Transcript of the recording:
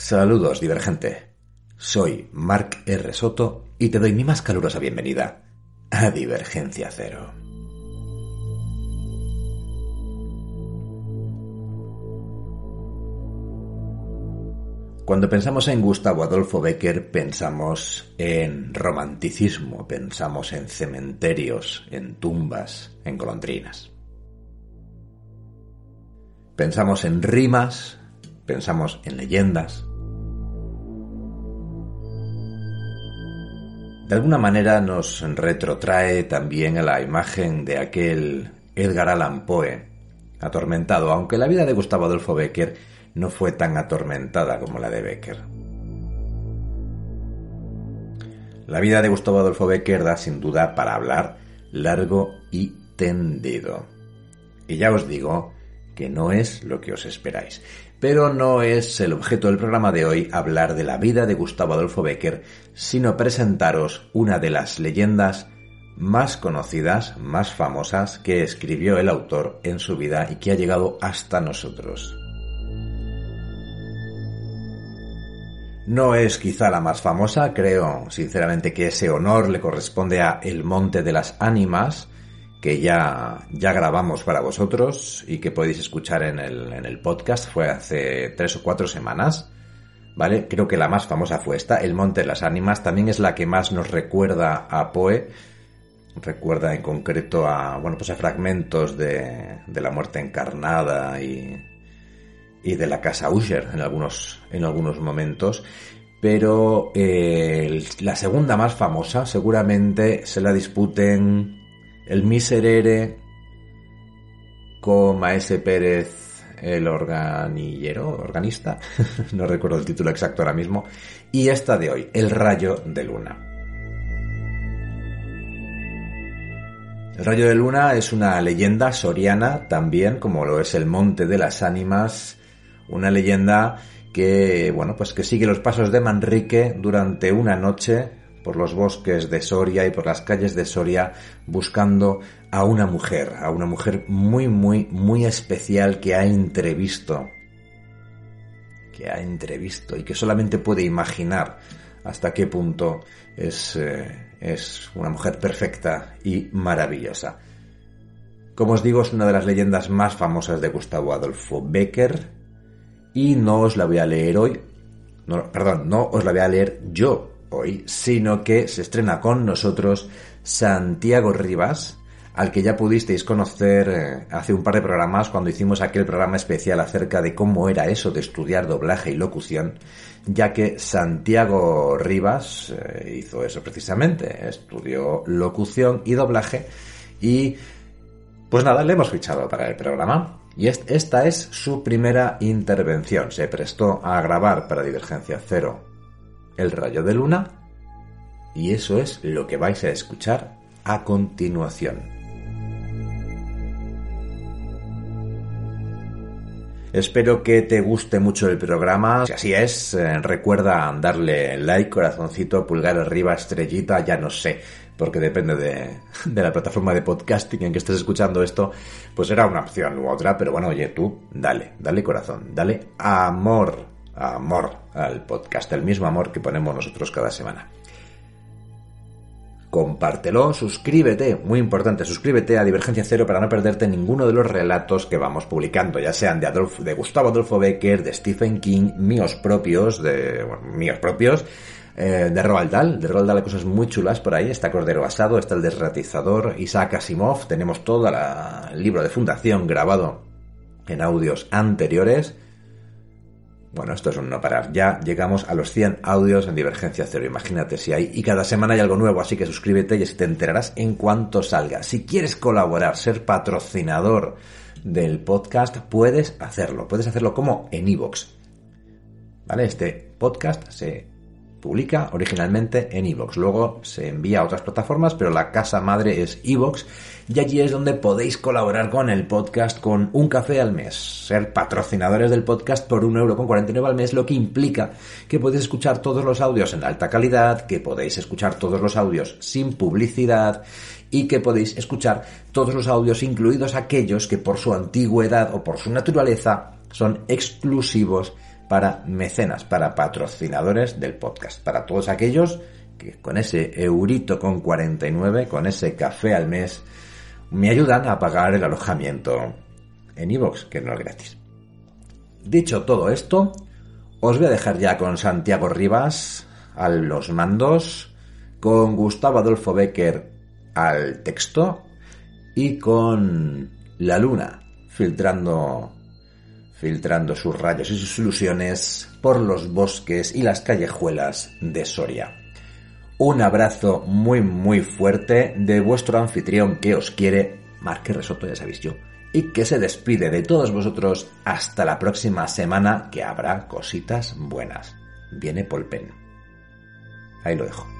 Saludos, divergente. Soy Mark R. Soto y te doy mi más calurosa bienvenida a Divergencia Cero. Cuando pensamos en Gustavo Adolfo Becker, pensamos en romanticismo, pensamos en cementerios, en tumbas, en golondrinas. Pensamos en rimas, pensamos en leyendas. De alguna manera nos retrotrae también a la imagen de aquel Edgar Allan Poe, atormentado, aunque la vida de Gustavo Adolfo Becker no fue tan atormentada como la de Becker. La vida de Gustavo Adolfo Becker da sin duda para hablar largo y tendido. Y ya os digo que no es lo que os esperáis. Pero no es el objeto del programa de hoy hablar de la vida de Gustavo Adolfo Becker, sino presentaros una de las leyendas más conocidas, más famosas que escribió el autor en su vida y que ha llegado hasta nosotros. No es quizá la más famosa, creo sinceramente que ese honor le corresponde a El Monte de las Ánimas, que ya, ya grabamos para vosotros y que podéis escuchar en el, en el podcast. Fue hace tres o cuatro semanas. ¿Vale? Creo que la más famosa fue esta, El Monte de las Ánimas. También es la que más nos recuerda a Poe. Recuerda en concreto a, bueno, pues a fragmentos de, de la muerte encarnada y, y de la casa Usher en algunos, en algunos momentos. Pero eh, la segunda más famosa seguramente se la disputen el Miserere con Maese Pérez, el organillero, organista, no recuerdo el título exacto ahora mismo, y esta de hoy, El Rayo de Luna. El Rayo de Luna es una leyenda soriana también, como lo es el Monte de las Ánimas, una leyenda que, bueno, pues que sigue los pasos de Manrique durante una noche por los bosques de Soria y por las calles de Soria buscando a una mujer, a una mujer muy, muy, muy especial que ha entrevisto, que ha entrevisto y que solamente puede imaginar hasta qué punto es, eh, es una mujer perfecta y maravillosa. Como os digo, es una de las leyendas más famosas de Gustavo Adolfo Becker y no os la voy a leer hoy, no, perdón, no os la voy a leer yo, hoy, sino que se estrena con nosotros Santiago Rivas, al que ya pudisteis conocer eh, hace un par de programas cuando hicimos aquel programa especial acerca de cómo era eso de estudiar doblaje y locución, ya que Santiago Rivas eh, hizo eso precisamente, estudió locución y doblaje y pues nada, le hemos fichado para el programa. Y esta es su primera intervención. Se prestó a grabar para Divergencia Cero el rayo de luna y eso es lo que vais a escuchar a continuación. Espero que te guste mucho el programa. Si así es, eh, recuerda darle like, corazoncito, pulgar arriba, estrellita, ya no sé, porque depende de, de, la plataforma de podcasting en que estés escuchando esto, pues será una opción u otra, pero bueno, oye, tú, dale, dale corazón, dale amor amor al podcast, el mismo amor que ponemos nosotros cada semana. Compártelo, suscríbete, muy importante, suscríbete a Divergencia Cero para no perderte ninguno de los relatos que vamos publicando, ya sean de, de Gustavo Adolfo Becker, de Stephen King, míos propios, de míos propios, eh, de Roald Dahl. De Roald Dahl hay cosas muy chulas por ahí. Está Cordero Asado, está el desratizador, Isaac Asimov. Tenemos todo el libro de fundación grabado en audios anteriores. Bueno, esto es un no parar. Ya llegamos a los 100 audios en Divergencia Cero. Imagínate si hay. Y cada semana hay algo nuevo, así que suscríbete y te enterarás en cuanto salga. Si quieres colaborar, ser patrocinador del podcast, puedes hacerlo. Puedes hacerlo como en iVoox. ¿Vale? Este podcast se publica originalmente en iVoox. Luego se envía a otras plataformas, pero la casa madre es iVoox y allí es donde podéis colaborar con el podcast con un café al mes. Ser patrocinadores del podcast por un euro con 49 al mes, lo que implica que podéis escuchar todos los audios en alta calidad, que podéis escuchar todos los audios sin publicidad y que podéis escuchar todos los audios, incluidos aquellos que por su antigüedad o por su naturaleza son exclusivos para mecenas, para patrocinadores del podcast, para todos aquellos que con ese eurito con 49, con ese café al mes, me ayudan a pagar el alojamiento en iVoox, que no es gratis. Dicho todo esto, os voy a dejar ya con Santiago Rivas a los mandos, con Gustavo Adolfo Becker al texto y con la luna filtrando filtrando sus rayos y sus ilusiones por los bosques y las callejuelas de Soria. Un abrazo muy muy fuerte de vuestro anfitrión que os quiere, Marque Resoto, ya sabéis yo, y que se despide de todos vosotros hasta la próxima semana que habrá cositas buenas. Viene Polpen. Ahí lo dejo.